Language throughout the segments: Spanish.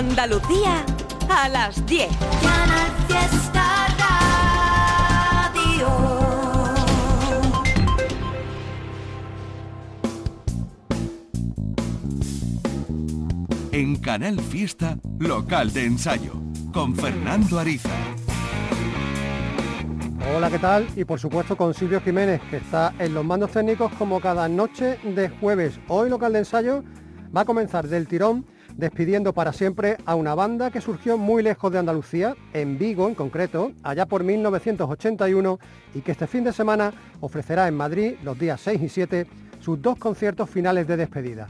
Andalucía a las 10. En Canal Fiesta, local de ensayo, con Fernando Ariza. Hola, ¿qué tal? Y por supuesto con Silvio Jiménez, que está en los mandos técnicos como cada noche de jueves. Hoy local de ensayo va a comenzar del tirón despidiendo para siempre a una banda que surgió muy lejos de Andalucía, en Vigo en concreto, allá por 1981 y que este fin de semana ofrecerá en Madrid los días 6 y 7 sus dos conciertos finales de despedida.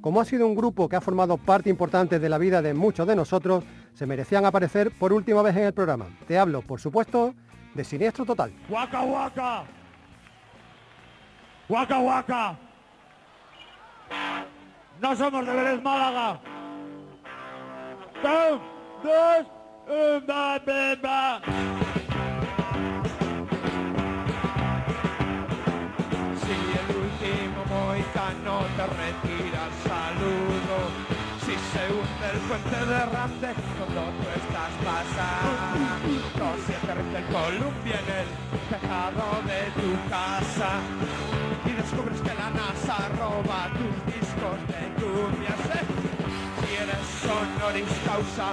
Como ha sido un grupo que ha formado parte importante de la vida de muchos de nosotros, se merecían aparecer por última vez en el programa. Te hablo, por supuesto, de Siniestro Total. ¡Waka waka! ¡Waka waka! No somos de Vélez Málaga. Si el último moicano te retira saludo, si se hunde el puente de Rande cuando tú estás pasando, si aterriza el columpio en el tejado de tu casa y descubres que la NASA roba tus honoris causa,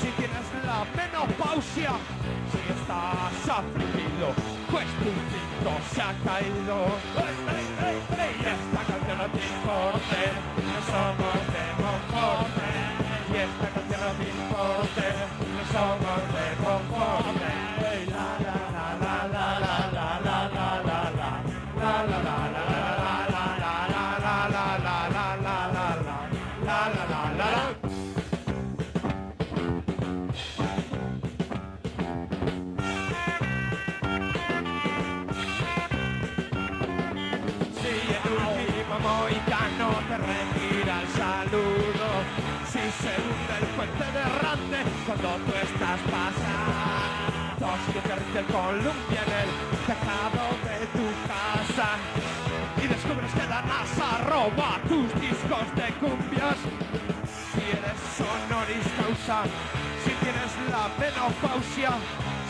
si tienes la menopausia, si estás afligido, pues tu cinto se ha caído. Y esta canción no te importe, no somos de Monforte. Y esta canción no te importe, no somos cuando tú estás pasando, si te rinde el columpio en el tejado de tu casa y descubres que la NASA roba tus discos de cumbias, si eres honoris causa, si tienes la menopausia,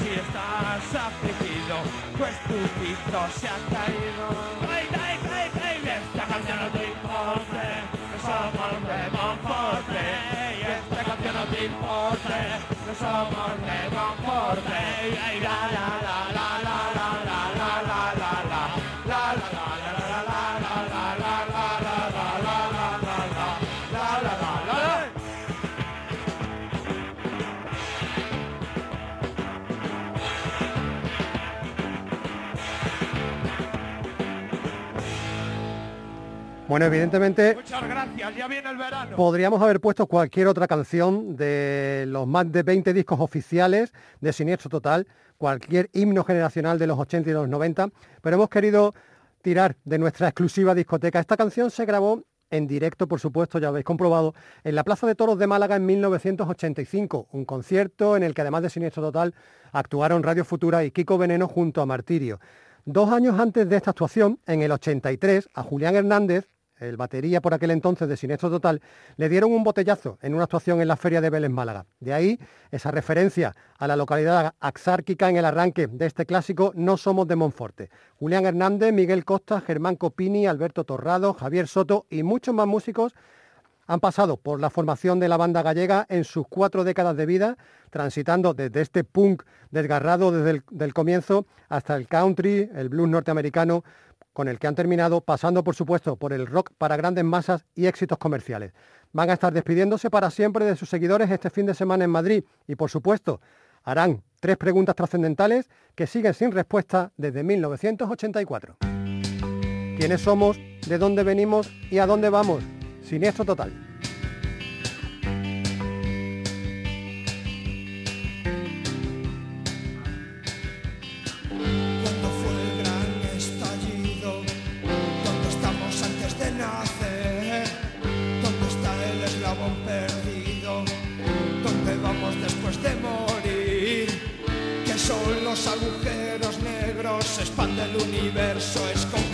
si estás afligido, pues tu pito se ha caído. ¡Ey, importe, no somos de Bueno, evidentemente Muchas gracias, ya viene el verano. podríamos haber puesto cualquier otra canción de los más de 20 discos oficiales de Siniestro Total, cualquier himno generacional de los 80 y los 90, pero hemos querido tirar de nuestra exclusiva discoteca. Esta canción se grabó en directo, por supuesto, ya habéis comprobado, en la Plaza de Toros de Málaga en 1985, un concierto en el que además de Siniestro Total actuaron Radio Futura y Kiko Veneno junto a Martirio. Dos años antes de esta actuación, en el 83, a Julián Hernández, el batería por aquel entonces de Siniestro Total, le dieron un botellazo en una actuación en la Feria de Vélez Málaga. De ahí esa referencia a la localidad axárquica en el arranque de este clásico No somos de Monforte. Julián Hernández, Miguel Costa, Germán Copini, Alberto Torrado, Javier Soto y muchos más músicos han pasado por la formación de la banda gallega en sus cuatro décadas de vida, transitando desde este punk desgarrado desde el del comienzo hasta el country, el blues norteamericano, con el que han terminado pasando, por supuesto, por el rock para grandes masas y éxitos comerciales. Van a estar despidiéndose para siempre de sus seguidores este fin de semana en Madrid y, por supuesto, harán tres preguntas trascendentales que siguen sin respuesta desde 1984. ¿Quiénes somos? ¿De dónde venimos? ¿Y a dónde vamos? Siniestro total. Universo, es cóncavo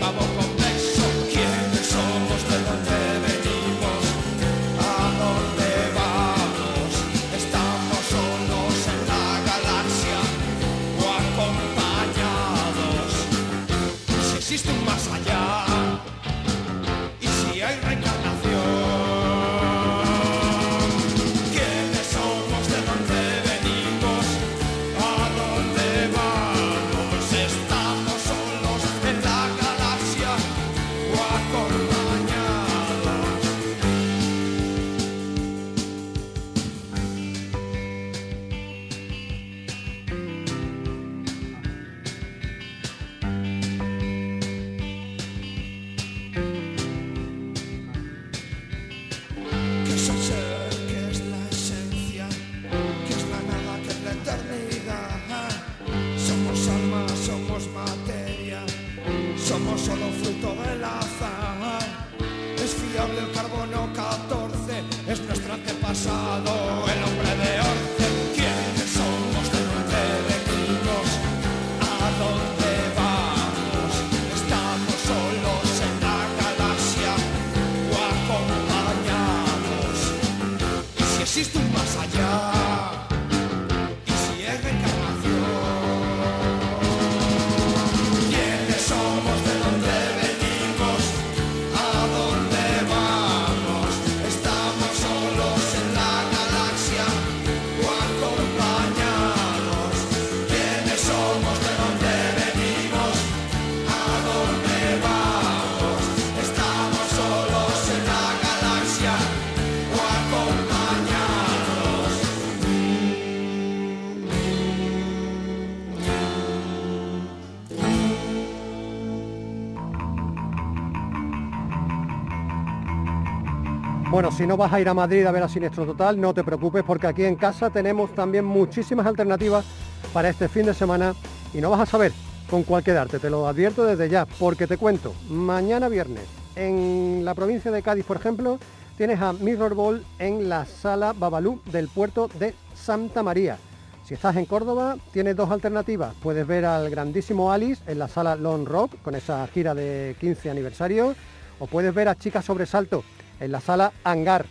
Si no vas a ir a Madrid a ver a Siniestro Total, no te preocupes porque aquí en casa tenemos también muchísimas alternativas para este fin de semana y no vas a saber con cuál quedarte, te lo advierto desde ya, porque te cuento, mañana viernes en la provincia de Cádiz, por ejemplo, tienes a Mirror Ball en la sala Babalú del puerto de Santa María. Si estás en Córdoba, tienes dos alternativas. Puedes ver al grandísimo Alice en la sala Lone Rock con esa gira de 15 aniversario, o puedes ver a Chica Sobresalto en la sala Hangar.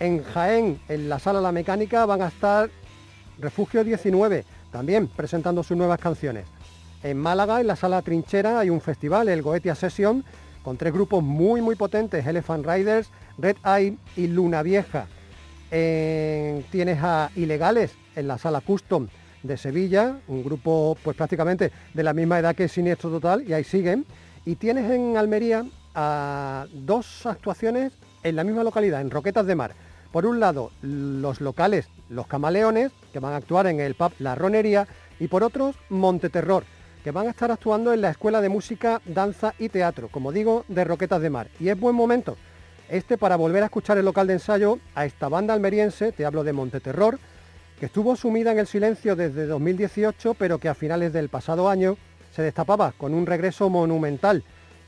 En Jaén, en la sala La Mecánica, van a estar Refugio 19, también presentando sus nuevas canciones. En Málaga, en la sala Trinchera, hay un festival, el Goetia Session, con tres grupos muy muy potentes, Elephant Riders, Red Eye y Luna Vieja. En- tienes a Ilegales en la sala Custom de Sevilla, un grupo pues prácticamente de la misma edad que Siniestro Total, y ahí siguen. Y tienes en Almería a dos actuaciones en la misma localidad, en Roquetas de Mar. Por un lado, los locales, los camaleones, que van a actuar en el pub La Ronería, y por otros, Monteterror, que van a estar actuando en la Escuela de Música, Danza y Teatro, como digo, de Roquetas de Mar. Y es buen momento este para volver a escuchar el local de ensayo a esta banda almeriense, te hablo de Monteterror, que estuvo sumida en el silencio desde 2018, pero que a finales del pasado año se destapaba con un regreso monumental,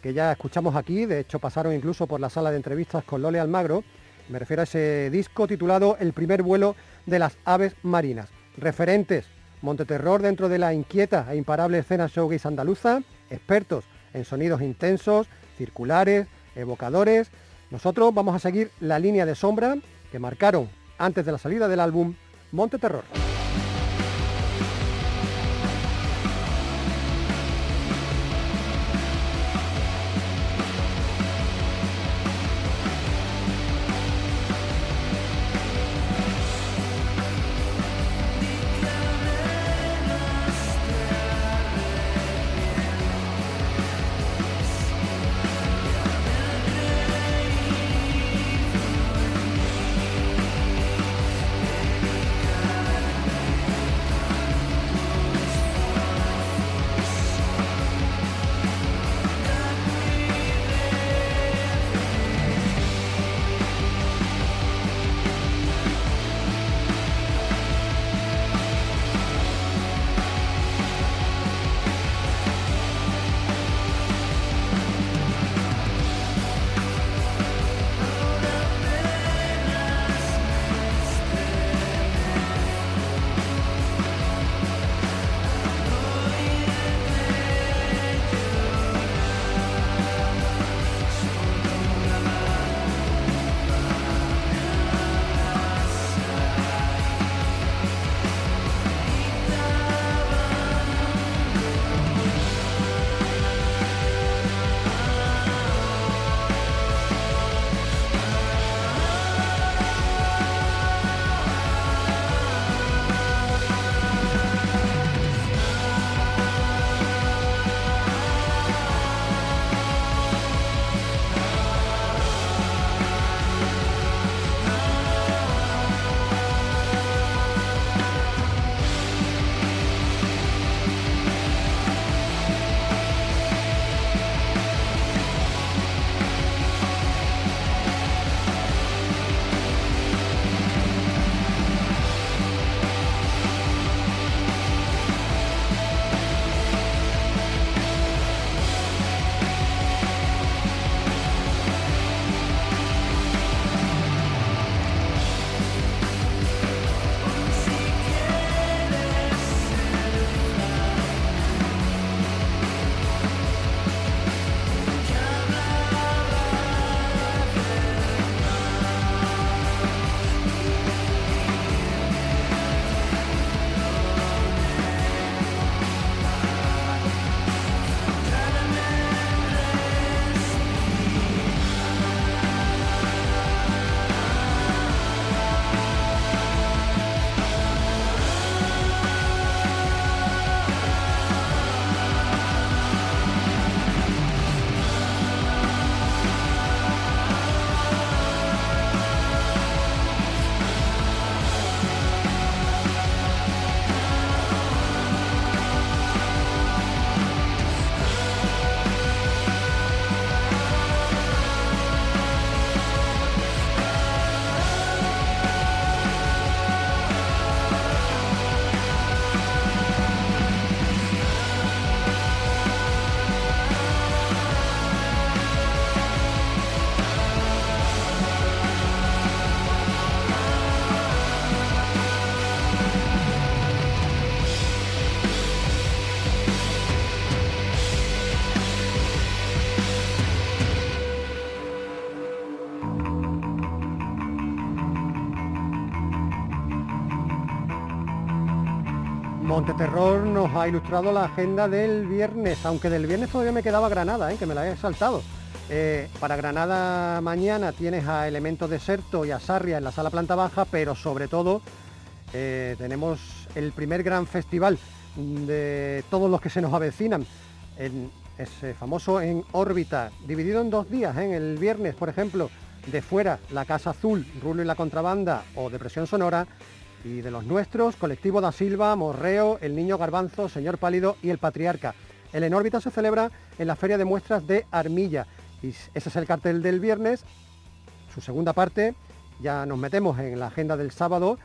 que ya escuchamos aquí, de hecho pasaron incluso por la sala de entrevistas con Lole Almagro, me refiero a ese disco titulado El primer vuelo de las aves marinas. Referentes, Monteterror dentro de la inquieta e imparable escena showgaze andaluza, expertos en sonidos intensos, circulares, evocadores. Nosotros vamos a seguir la línea de sombra que marcaron antes de la salida del álbum Monte Monteterror nos ha ilustrado la agenda del viernes, aunque del viernes todavía me quedaba Granada, ¿eh? que me la he saltado. Eh, para Granada mañana tienes a Elementos Deserto y a Sarria en la sala planta baja, pero sobre todo eh, tenemos el primer gran festival de todos los que se nos avecinan. En ese famoso en órbita, dividido en dos días. En el viernes, por ejemplo, de fuera la Casa Azul, Rulo y la Contrabanda o Depresión Sonora. Y de los nuestros, Colectivo da Silva, Morreo, El Niño Garbanzo, Señor Pálido y El Patriarca. El en órbita se celebra en la Feria de Muestras de Armilla. Y ese es el cartel del viernes. Su segunda parte, ya nos metemos en la agenda del sábado,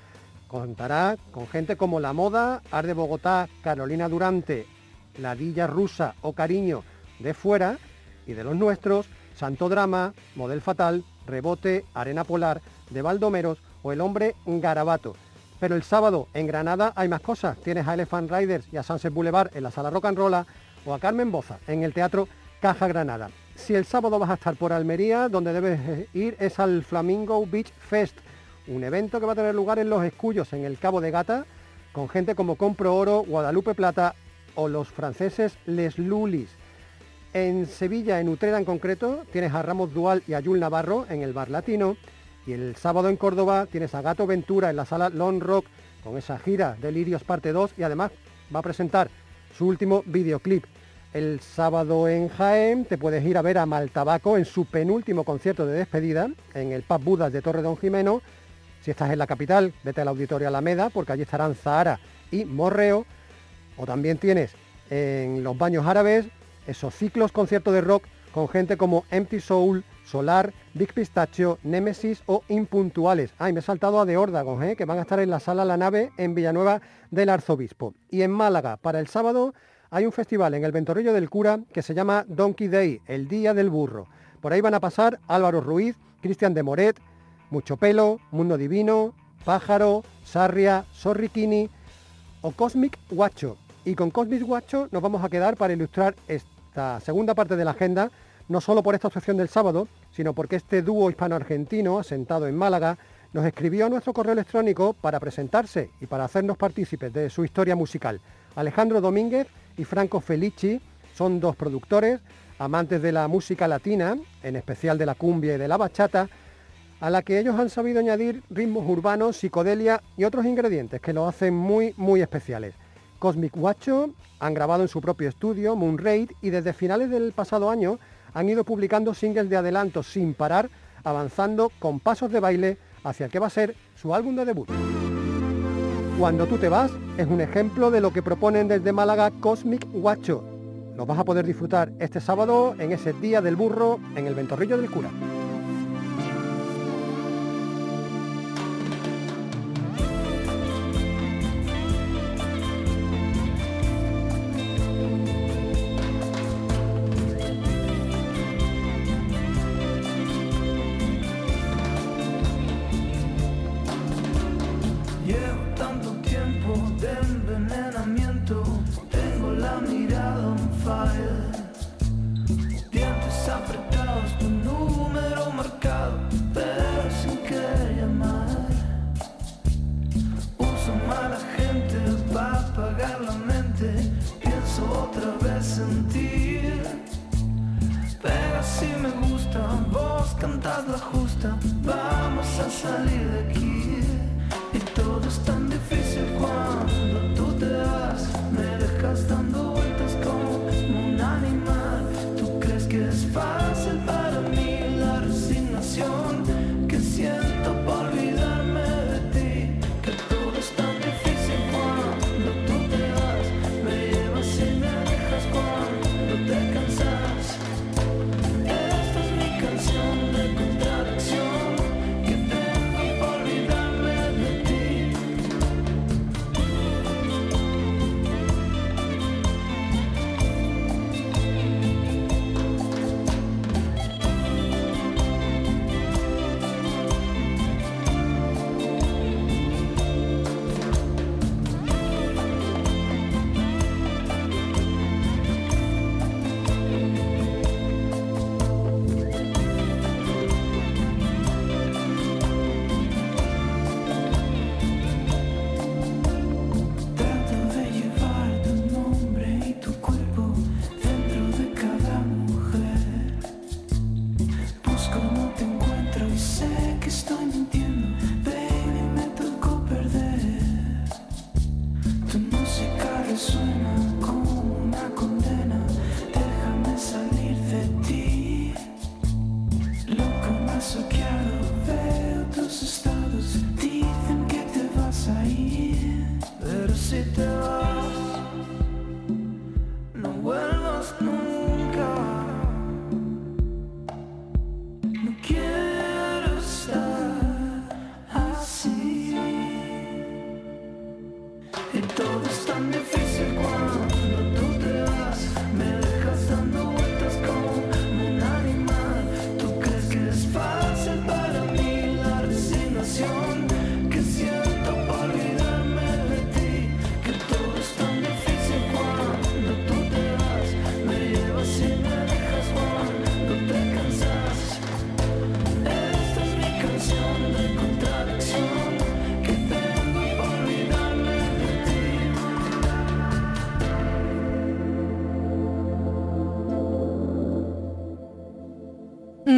contará con gente como La Moda, Arde Bogotá, Carolina Durante, La Villa Rusa o Cariño de fuera y de los nuestros, Santo Drama, Model Fatal, Rebote, Arena Polar, de Baldomeros o El Hombre Garabato. Pero el sábado en Granada hay más cosas. Tienes a Elephant Riders y a Sunset Boulevard en la sala Rock and Roll o a Carmen Boza en el Teatro Caja Granada. Si el sábado vas a estar por Almería, donde debes eh, ir es al Flamingo Beach Fest, un evento que va a tener lugar en Los Escullos, en el Cabo de Gata, con gente como Compro Oro, Guadalupe Plata o los franceses Les Lulis. En Sevilla, en Utrera en concreto, tienes a Ramos Dual y a Navarro en el Bar Latino. Y el sábado en Córdoba tienes a Gato Ventura en la sala Long Rock con esa gira Delirios parte 2 y además va a presentar su último videoclip. El sábado en Jaén te puedes ir a ver a Maltabaco en su penúltimo concierto de despedida en el Pub Budas de Torre Don Jimeno. Si estás en la capital, vete al Auditorio Alameda porque allí estarán Zahara y Morreo. O también tienes en los baños árabes esos ciclos conciertos de rock con gente como Empty Soul, Solar, Big Pistachio, Nemesis o Impuntuales. Ay, me he saltado a de Órdago, ¿eh? que van a estar en la sala La Nave en Villanueva del Arzobispo. Y en Málaga, para el sábado, hay un festival en el Ventorrillo del Cura que se llama Donkey Day, el Día del Burro. Por ahí van a pasar Álvaro Ruiz, Cristian de Moret, Mucho Pelo, Mundo Divino, Pájaro, Sarria, Sorrikini o Cosmic Guacho. Y con Cosmic Guacho nos vamos a quedar para ilustrar esta segunda parte de la agenda, no solo por esta actuación del sábado, sino porque este dúo hispano-argentino, asentado en Málaga, nos escribió a nuestro correo electrónico para presentarse y para hacernos partícipes de su historia musical. Alejandro Domínguez y Franco Felici son dos productores, amantes de la música latina, en especial de la cumbia y de la bachata, a la que ellos han sabido añadir ritmos urbanos, psicodelia y otros ingredientes que lo hacen muy, muy especiales. Cosmic Guacho han grabado en su propio estudio, Moonraid, y desde finales del pasado año han ido publicando singles de adelanto sin parar, avanzando con pasos de baile hacia el que va a ser su álbum de debut. Cuando tú te vas es un ejemplo de lo que proponen desde Málaga Cosmic Guacho. Lo vas a poder disfrutar este sábado en ese Día del Burro en el Ventorrillo del Cura.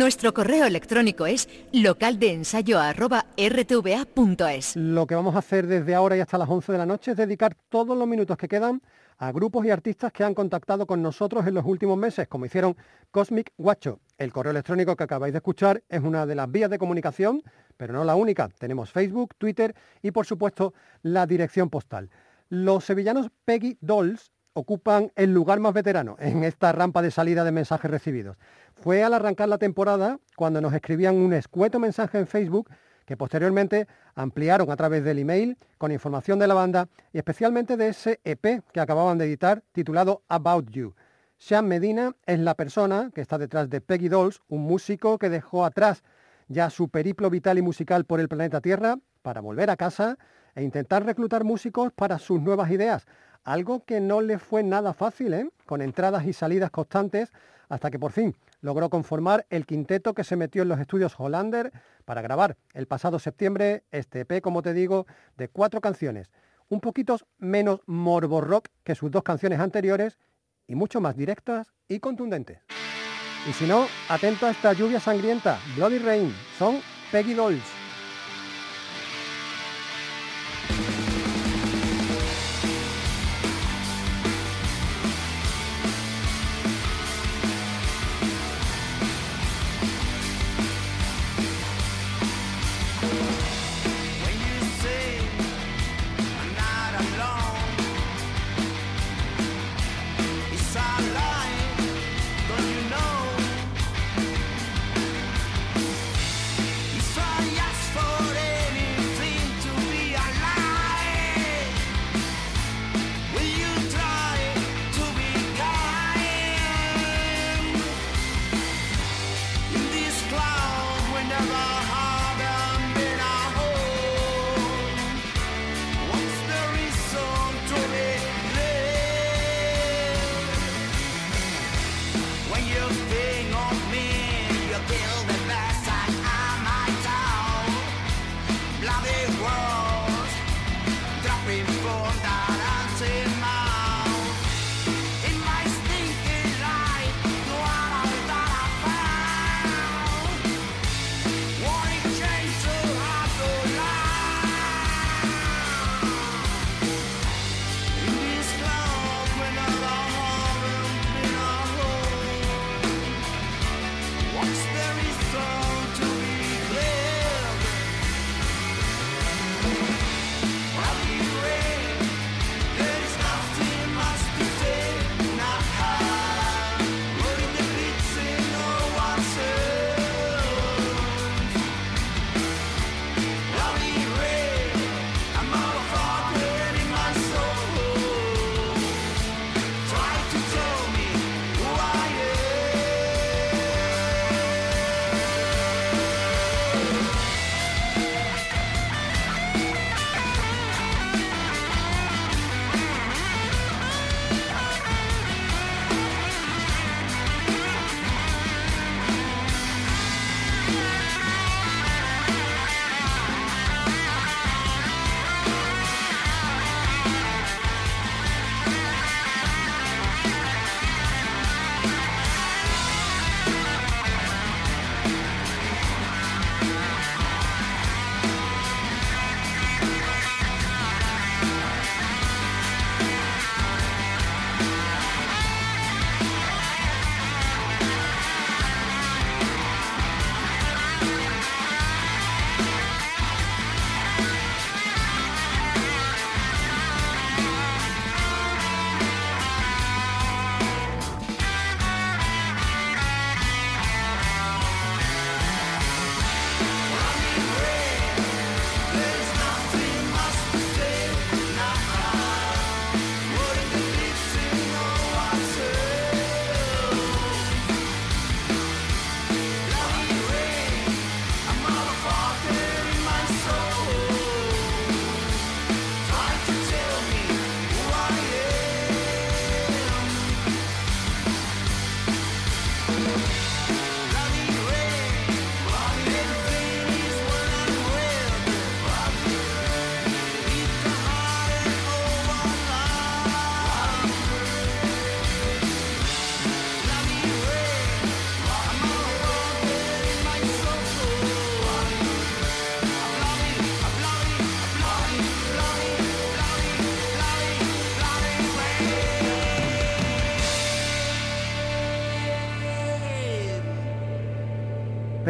Nuestro correo electrónico es localdeensayo.rtva.es. Lo que vamos a hacer desde ahora y hasta las 11 de la noche es dedicar todos los minutos que quedan a grupos y artistas que han contactado con nosotros en los últimos meses, como hicieron Cosmic Guacho. El correo electrónico que acabáis de escuchar es una de las vías de comunicación, pero no la única. Tenemos Facebook, Twitter y por supuesto la dirección postal. Los sevillanos Peggy Dolls ocupan el lugar más veterano en esta rampa de salida de mensajes recibidos. Fue al arrancar la temporada cuando nos escribían un escueto mensaje en Facebook que posteriormente ampliaron a través del email con información de la banda y especialmente de ese EP que acababan de editar titulado About You. Sean Medina es la persona que está detrás de Peggy Dolls, un músico que dejó atrás ya su periplo vital y musical por el planeta Tierra para volver a casa e intentar reclutar músicos para sus nuevas ideas, algo que no le fue nada fácil, ¿eh? con entradas y salidas constantes, hasta que por fin logró conformar el quinteto que se metió en los estudios Hollander para grabar el pasado septiembre este EP, como te digo, de cuatro canciones, un poquito menos morbo rock que sus dos canciones anteriores y mucho más directas y contundentes. Y si no, atento a esta lluvia sangrienta, Bloody Rain, son Peggy Dolls.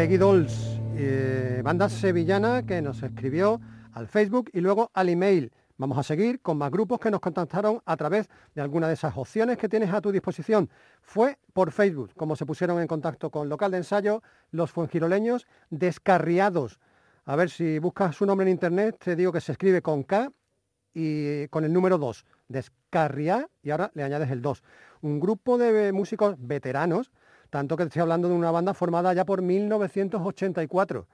Peggy Dolls, eh, banda sevillana que nos escribió al Facebook y luego al email. Vamos a seguir con más grupos que nos contactaron a través de alguna de esas opciones que tienes a tu disposición. Fue por Facebook, como se pusieron en contacto con local de ensayo los fuengiroleños descarriados. A ver si buscas su nombre en internet, te digo que se escribe con K y con el número 2, descarria, y ahora le añades el 2. Un grupo de músicos veteranos, tanto que estoy hablando de una banda formada ya por 1984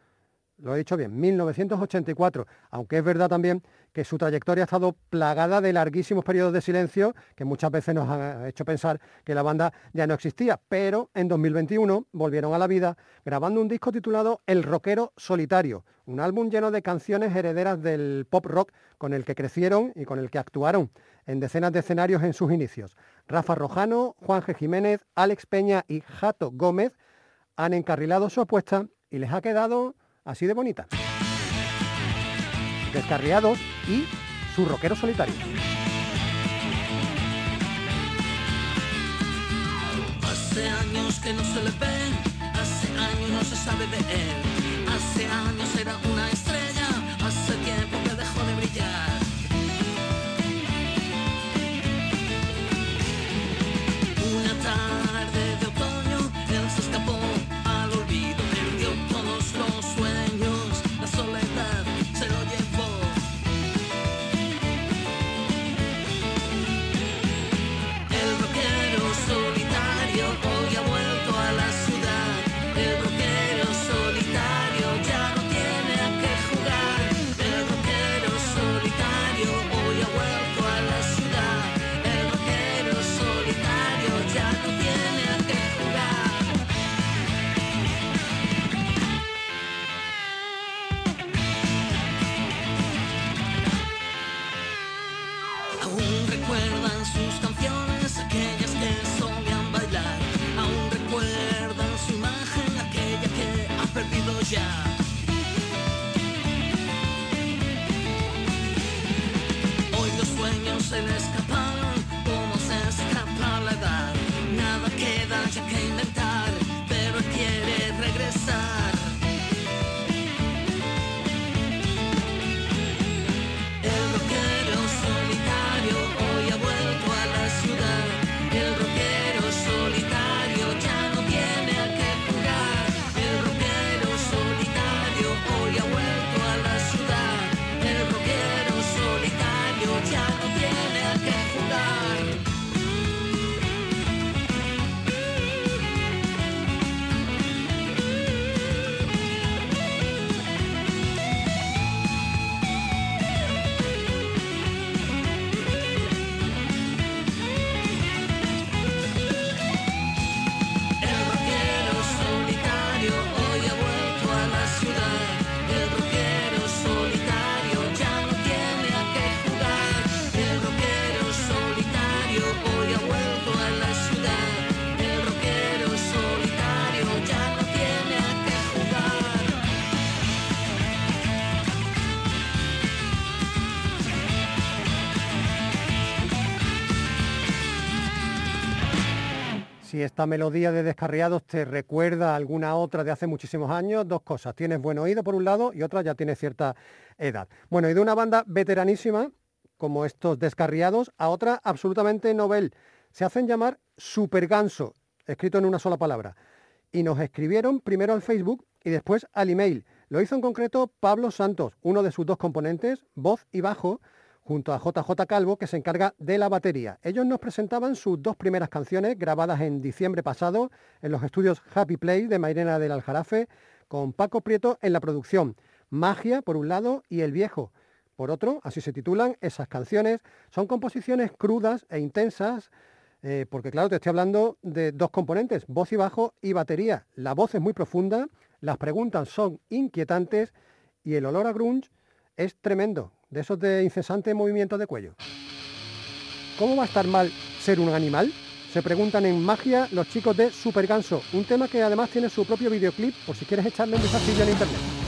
lo he dicho bien, 1984, aunque es verdad también que su trayectoria ha estado plagada de larguísimos periodos de silencio que muchas veces nos han hecho pensar que la banda ya no existía, pero en 2021 volvieron a la vida grabando un disco titulado El Rockero Solitario, un álbum lleno de canciones herederas del pop rock con el que crecieron y con el que actuaron en decenas de escenarios en sus inicios. Rafa Rojano, Juan G. Jiménez, Alex Peña y Jato Gómez han encarrilado su apuesta y les ha quedado así de bonita. Descarriados y su rockero solitario. Hace años que no se hace años no se sabe de él, hace años era una estrella, hace tiempo que dejó de brillar. Una Si esta melodía de Descarriados te recuerda alguna otra de hace muchísimos años, dos cosas. Tienes buen oído por un lado y otra ya tienes cierta edad. Bueno, y de una banda veteranísima, como estos Descarriados, a otra absolutamente novel. Se hacen llamar Super Ganso, escrito en una sola palabra. Y nos escribieron primero al Facebook y después al email. Lo hizo en concreto Pablo Santos, uno de sus dos componentes, voz y bajo, junto a JJ Calvo, que se encarga de la batería. Ellos nos presentaban sus dos primeras canciones, grabadas en diciembre pasado en los estudios Happy Play de Mairena del Aljarafe, con Paco Prieto en la producción. Magia, por un lado, y El Viejo. Por otro, así se titulan esas canciones. Son composiciones crudas e intensas, eh, porque claro, te estoy hablando de dos componentes, voz y bajo y batería. La voz es muy profunda, las preguntas son inquietantes y el olor a grunge es tremendo, de esos de incesante movimiento de cuello. ¿Cómo va a estar mal ser un animal? Se preguntan en Magia los chicos de Super Ganso, un tema que además tiene su propio videoclip, por si quieres echarle un vistacillo en internet.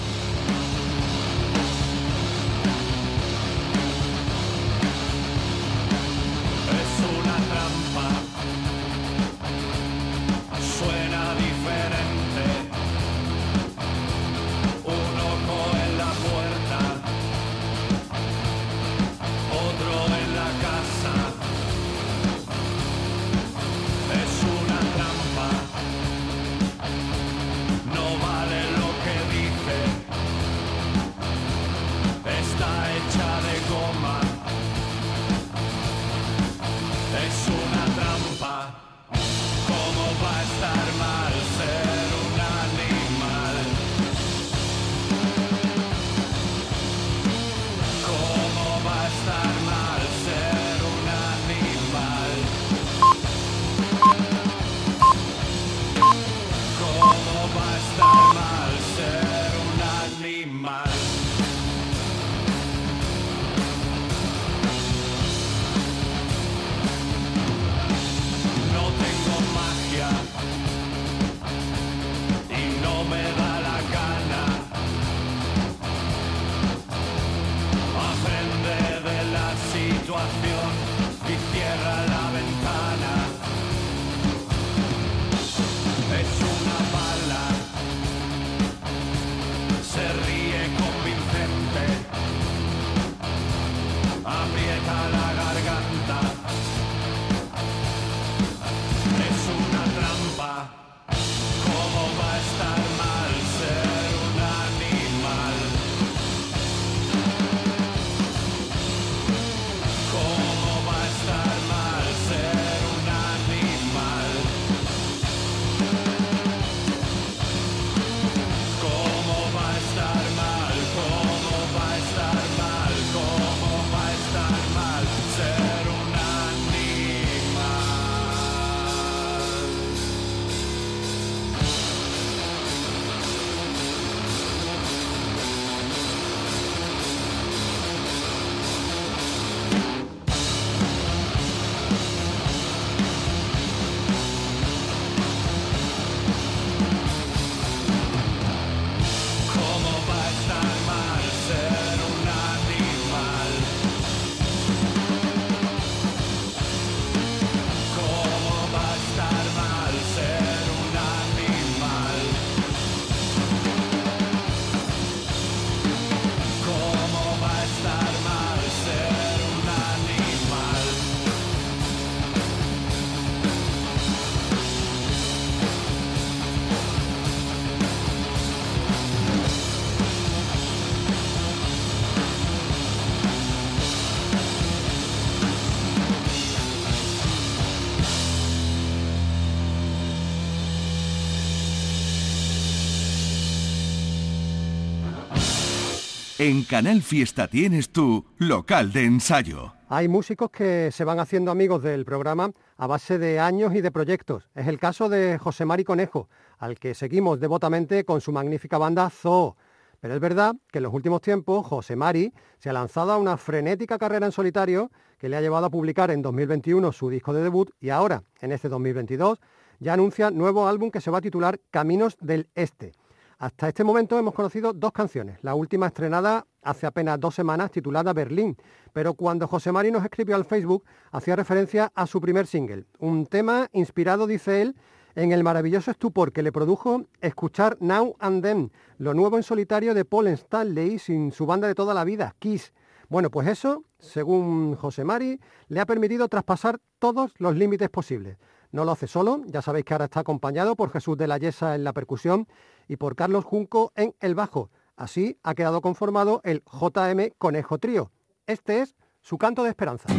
En Canal Fiesta tienes tu local de ensayo. Hay músicos que se van haciendo amigos del programa a base de años y de proyectos. Es el caso de José Mari Conejo, al que seguimos devotamente con su magnífica banda Zoo. Pero es verdad que en los últimos tiempos José Mari se ha lanzado a una frenética carrera en solitario que le ha llevado a publicar en 2021 su disco de debut y ahora, en este 2022, ya anuncia nuevo álbum que se va a titular Caminos del Este. Hasta este momento hemos conocido dos canciones, la última estrenada hace apenas dos semanas titulada Berlín, pero cuando José Mari nos escribió al Facebook hacía referencia a su primer single, un tema inspirado, dice él, en el maravilloso estupor que le produjo escuchar Now and Then, lo nuevo en solitario de Paul Stanley sin su banda de toda la vida, Kiss. Bueno, pues eso, según José Mari, le ha permitido traspasar todos los límites posibles. No lo hace solo, ya sabéis que ahora está acompañado por Jesús de la Yesa en la percusión y por Carlos Junco en el bajo. Así ha quedado conformado el JM Conejo Trío. Este es su canto de esperanza.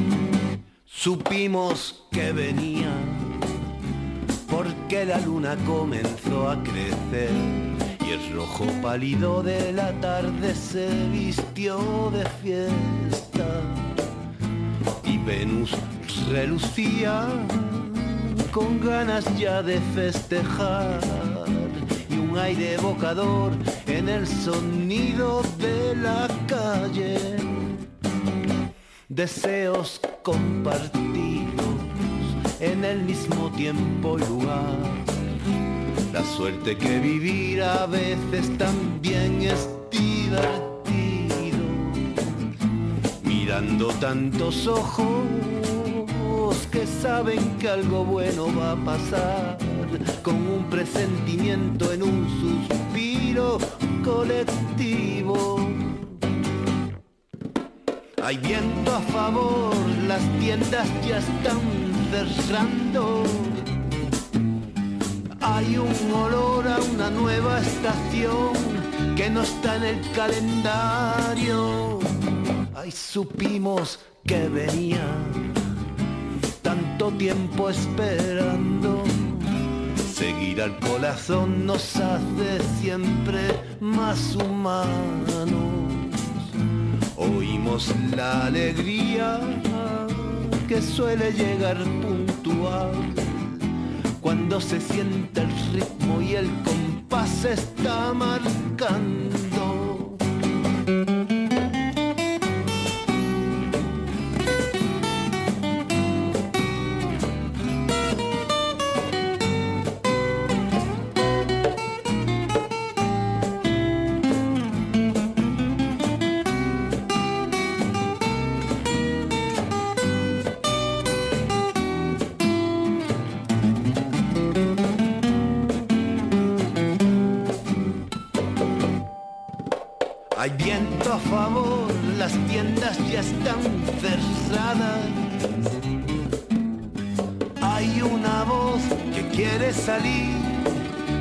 Supimos que venía porque la luna comenzó a crecer y el rojo pálido de la tarde se vistió de fiesta y Venus relucía con ganas ya de festejar aire evocador en el sonido de la calle. Deseos compartidos en el mismo tiempo y lugar. La suerte que vivir a veces también es divertido. Mirando tantos ojos que saben que algo bueno va a pasar, con un presentimiento en un suspiro colectivo. Hay viento a favor, las tiendas ya están cerrando. Hay un olor a una nueva estación que no está en el calendario. Ay, supimos que venía tanto tiempo esperando. Seguir al corazón nos hace siempre más humanos. Oímos la alegría que suele llegar puntual cuando se siente el ritmo y el compás está marcando. Favor, las tiendas ya están cerradas. Hay una voz que quiere salir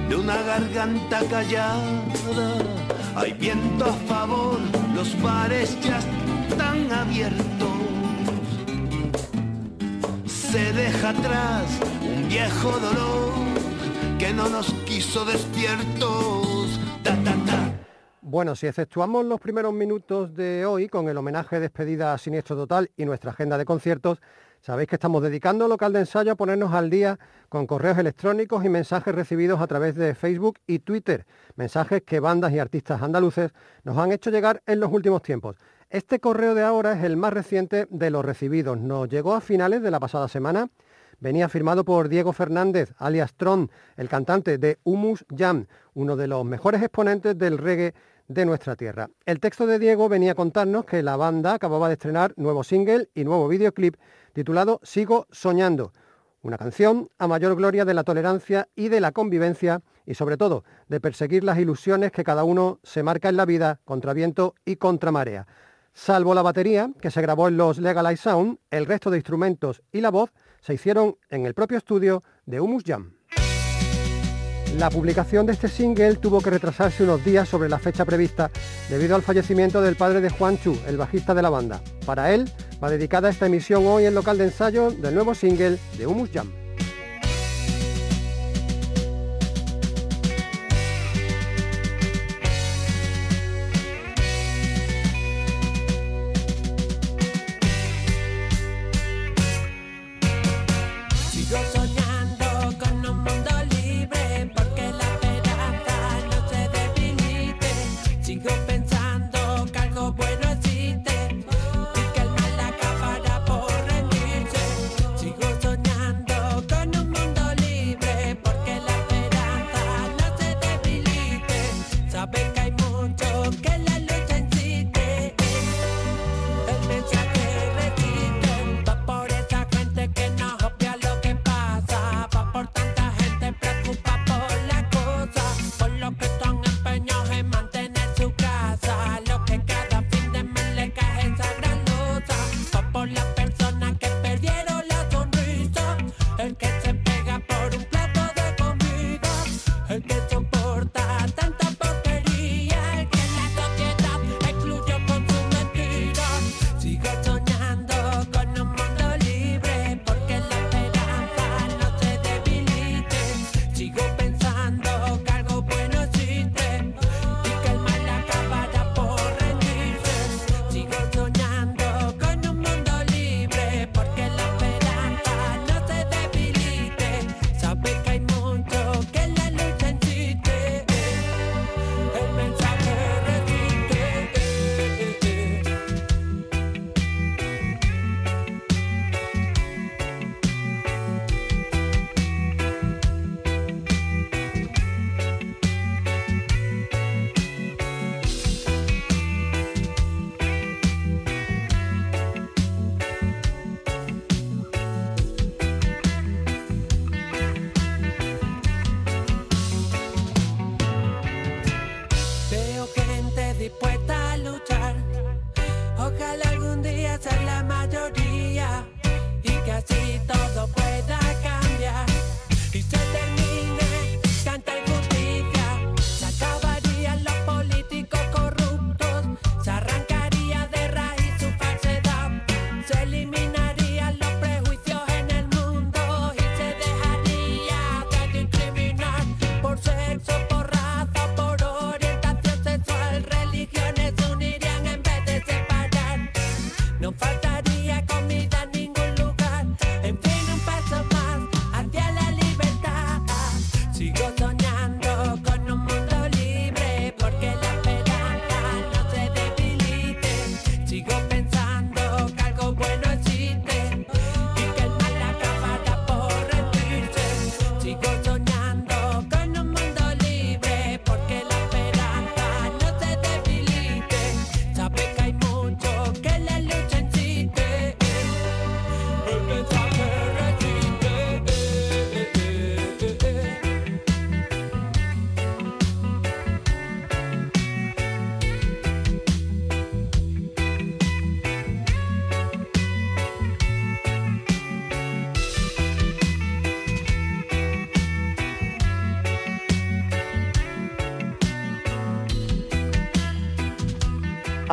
de una garganta callada. Hay viento a favor, los bares ya están abiertos. Se deja atrás un viejo dolor que no nos quiso despiertos. Bueno, si exceptuamos los primeros minutos de hoy con el homenaje despedida a Siniestro Total y nuestra agenda de conciertos, sabéis que estamos dedicando local de ensayo a ponernos al día con correos electrónicos y mensajes recibidos a través de Facebook y Twitter, mensajes que bandas y artistas andaluces nos han hecho llegar en los últimos tiempos. Este correo de ahora es el más reciente de los recibidos. Nos llegó a finales de la pasada semana. Venía firmado por Diego Fernández, alias Tron, el cantante de Humus Jam, uno de los mejores exponentes del reggae de nuestra tierra. El texto de Diego venía a contarnos que la banda acababa de estrenar nuevo single y nuevo videoclip titulado Sigo Soñando, una canción a mayor gloria de la tolerancia y de la convivencia y sobre todo de perseguir las ilusiones que cada uno se marca en la vida contra viento y contra marea. Salvo la batería, que se grabó en los Legalize Sound, el resto de instrumentos y la voz se hicieron en el propio estudio de Humus Jam. La publicación de este single tuvo que retrasarse unos días sobre la fecha prevista debido al fallecimiento del padre de Juan Chu, el bajista de la banda. Para él va dedicada esta emisión hoy en local de ensayo del nuevo single de Humus Jam. Así todo pueda cambiar.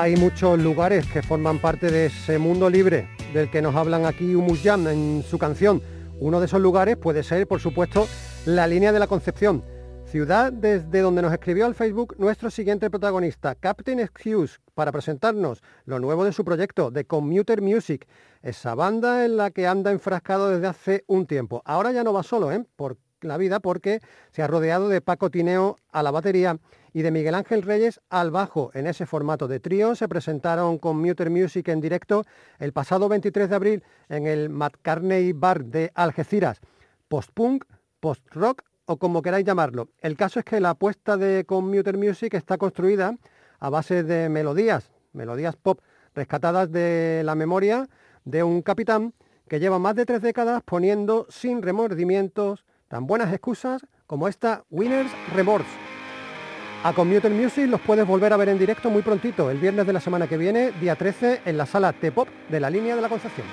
Hay muchos lugares que forman parte de ese mundo libre del que nos hablan aquí Humus Jam en su canción. Uno de esos lugares puede ser, por supuesto, la línea de la Concepción, ciudad desde donde nos escribió al Facebook nuestro siguiente protagonista, Captain Excuse, para presentarnos lo nuevo de su proyecto, The Commuter Music, esa banda en la que anda enfrascado desde hace un tiempo. Ahora ya no va solo, ¿eh? por la vida, porque se ha rodeado de Paco Tineo a la batería y de Miguel Ángel Reyes al bajo. En ese formato de trío se presentaron con Muter Music en directo el pasado 23 de abril en el McCartney Bar de Algeciras. Post-punk, post-rock o como queráis llamarlo. El caso es que la apuesta de Commuter Music está construida a base de melodías, melodías pop rescatadas de la memoria de un capitán que lleva más de tres décadas poniendo sin remordimientos tan buenas excusas como esta Winners Remorse. A Commuter Music los puedes volver a ver en directo muy prontito, el viernes de la semana que viene, día 13, en la sala T-Pop de la línea de la Concepción.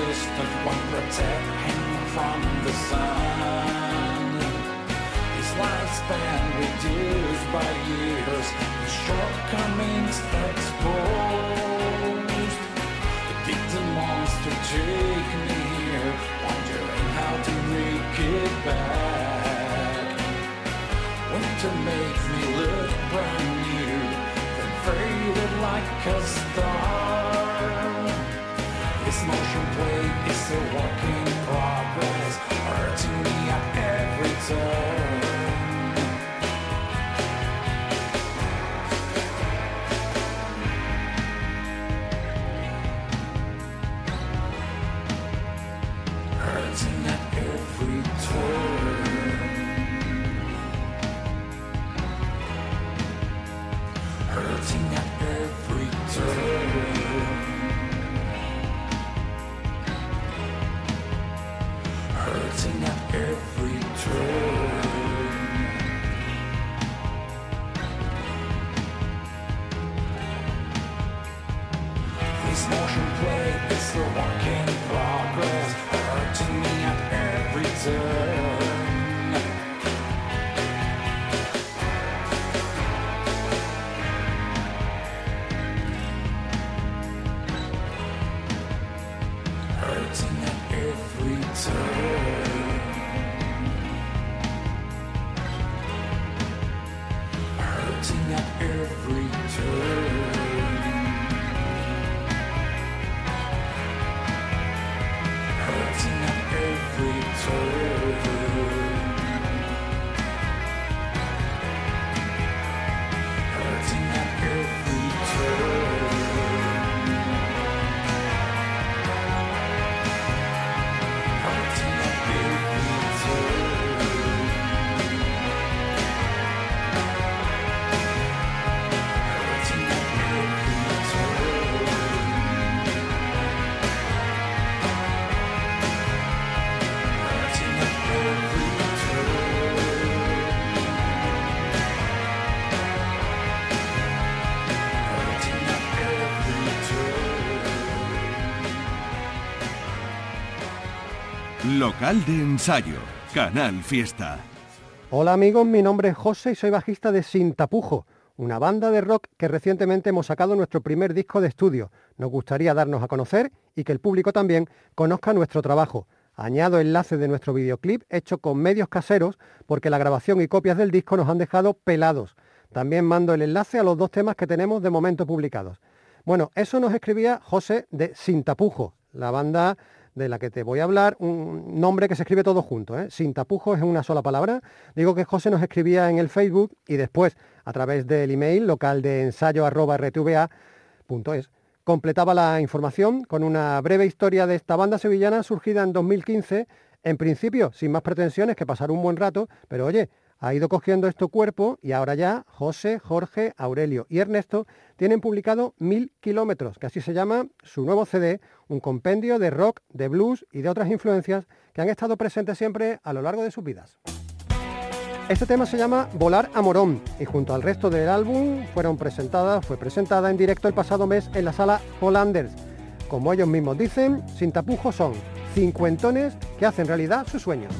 Resistance won't protect him from the sun. His lifespan reduced by years, his shortcomings exposed. The dictum monster take me here, wondering how to make it back. Winter makes me look brand new, then faded like a star. Motion is a work in progress, hurting me at every turn. Local de ensayo. Canal Fiesta. Hola amigos, mi nombre es José y soy bajista de Sin Tapujo, una banda de rock que recientemente hemos sacado nuestro primer disco de estudio. Nos gustaría darnos a conocer y que el público también conozca nuestro trabajo. Añado enlace de nuestro videoclip hecho con medios caseros porque la grabación y copias del disco nos han dejado pelados. También mando el enlace a los dos temas que tenemos de momento publicados. Bueno, eso nos escribía José de Sin Tapujo, la banda de la que te voy a hablar, un nombre que se escribe todo junto, ¿eh? Sin Tapujo es una sola palabra. Digo que José nos escribía en el Facebook y después a través del email local de ensayo arroba. Completaba la información con una breve historia de esta banda sevillana surgida en 2015, en principio sin más pretensiones que pasar un buen rato, pero oye, ha ido cogiendo esto cuerpo y ahora ya José, Jorge, Aurelio y Ernesto tienen publicado Mil Kilómetros, que así se llama su nuevo CD, un compendio de rock, de blues y de otras influencias que han estado presentes siempre a lo largo de sus vidas. Este tema se llama Volar a Morón y junto al resto del álbum fueron presentadas, fue presentada en directo el pasado mes en la sala Hollanders. Como ellos mismos dicen, sin tapujos son cincuentones que hacen realidad sus sueños.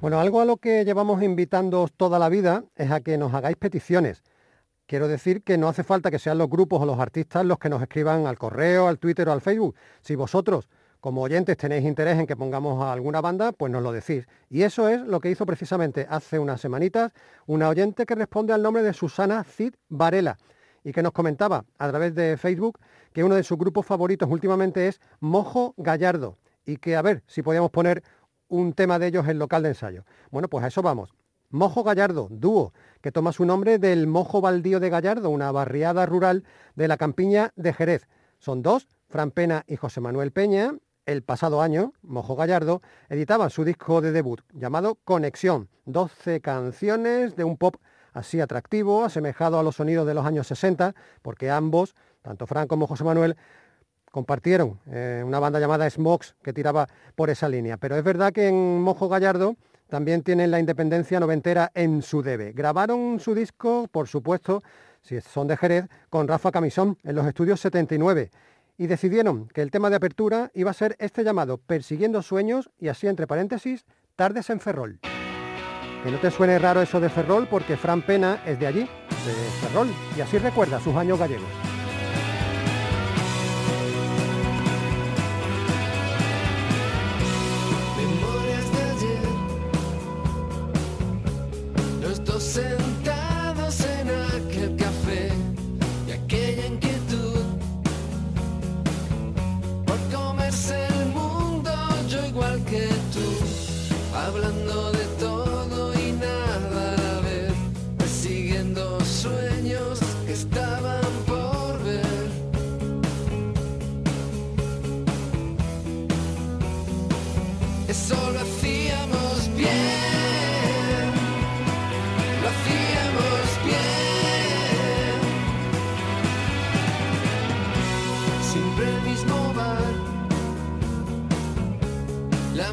Bueno, algo a lo que llevamos invitándoos toda la vida es a que nos hagáis peticiones. Quiero decir que no hace falta que sean los grupos o los artistas los que nos escriban al correo, al Twitter o al Facebook. Si vosotros, como oyentes, tenéis interés en que pongamos a alguna banda, pues nos lo decís. Y eso es lo que hizo precisamente hace unas semanitas una oyente que responde al nombre de Susana Cid Varela y que nos comentaba a través de Facebook que uno de sus grupos favoritos últimamente es Mojo Gallardo y que a ver si podíamos poner un tema de ellos en local de ensayo. Bueno, pues a eso vamos. Mojo Gallardo, dúo, que toma su nombre del Mojo Baldío de Gallardo, una barriada rural de la campiña de Jerez. Son dos, Fran Pena y José Manuel Peña. El pasado año, Mojo Gallardo editaban su disco de debut llamado Conexión, 12 canciones de un pop así atractivo, asemejado a los sonidos de los años 60, porque ambos, tanto Fran como José Manuel, compartieron eh, una banda llamada Smokes que tiraba por esa línea. Pero es verdad que en Mojo Gallardo también tienen la independencia noventera en su debe. Grabaron su disco, por supuesto, si son de Jerez, con Rafa Camisón en los estudios 79 y decidieron que el tema de apertura iba a ser este llamado Persiguiendo Sueños y así entre paréntesis, Tardes en Ferrol. Que no te suene raro eso de Ferrol porque Fran Pena es de allí, de Ferrol, y así recuerda sus años gallegos.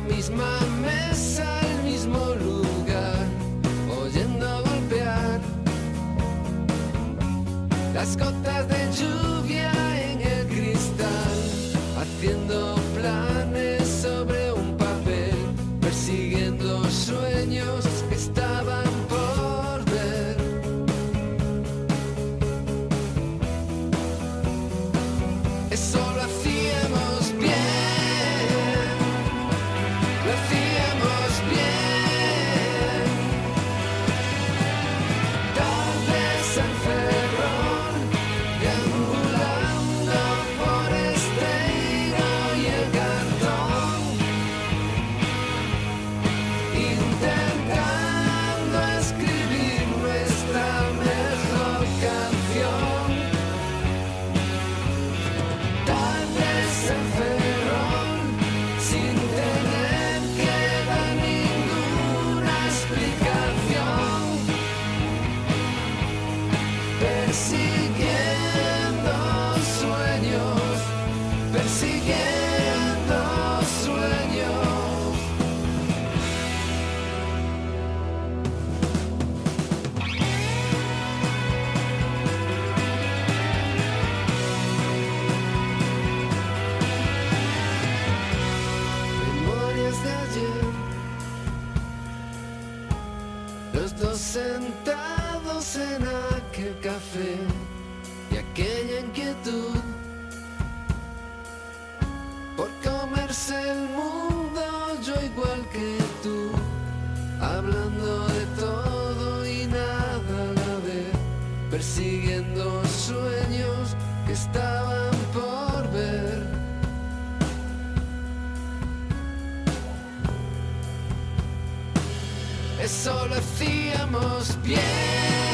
Misma mesa, el mismo lugar, oyendo golpear. Las gotas de lluvia en el cristal, haciendo sentados en aquel café y aquella inquietud Eso lo hacíamos bien.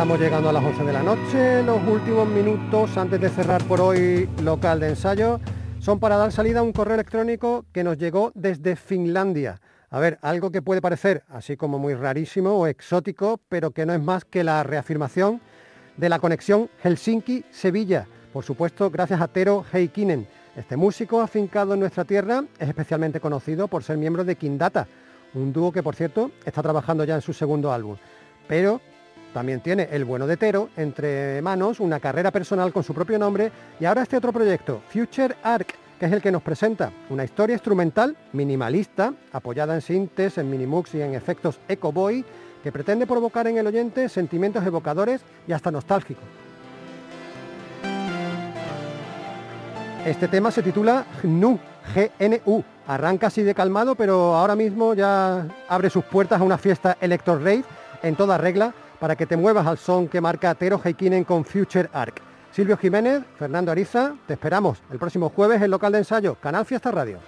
Estamos llegando a las 11 de la noche. Los últimos minutos antes de cerrar por hoy local de ensayo son para dar salida a un correo electrónico que nos llegó desde Finlandia. A ver, algo que puede parecer así como muy rarísimo o exótico, pero que no es más que la reafirmación de la conexión Helsinki-Sevilla. Por supuesto, gracias a Tero Heikkinen. Este músico afincado en nuestra tierra es especialmente conocido por ser miembro de Kindata, un dúo que por cierto está trabajando ya en su segundo álbum. Pero también tiene el bueno de Tero entre manos, una carrera personal con su propio nombre y ahora este otro proyecto, Future Arc, que es el que nos presenta una historia instrumental minimalista, apoyada en sintes, en minimux y en efectos eco boy, que pretende provocar en el oyente sentimientos evocadores y hasta nostálgicos. Este tema se titula GNU, GNU. Arranca así de calmado, pero ahora mismo ya abre sus puertas a una fiesta electro rave en toda regla para que te muevas al son que marca Tero Heikinen con Future Arc. Silvio Jiménez, Fernando Ariza, te esperamos el próximo jueves en local de ensayo, Canal Fiesta Radio.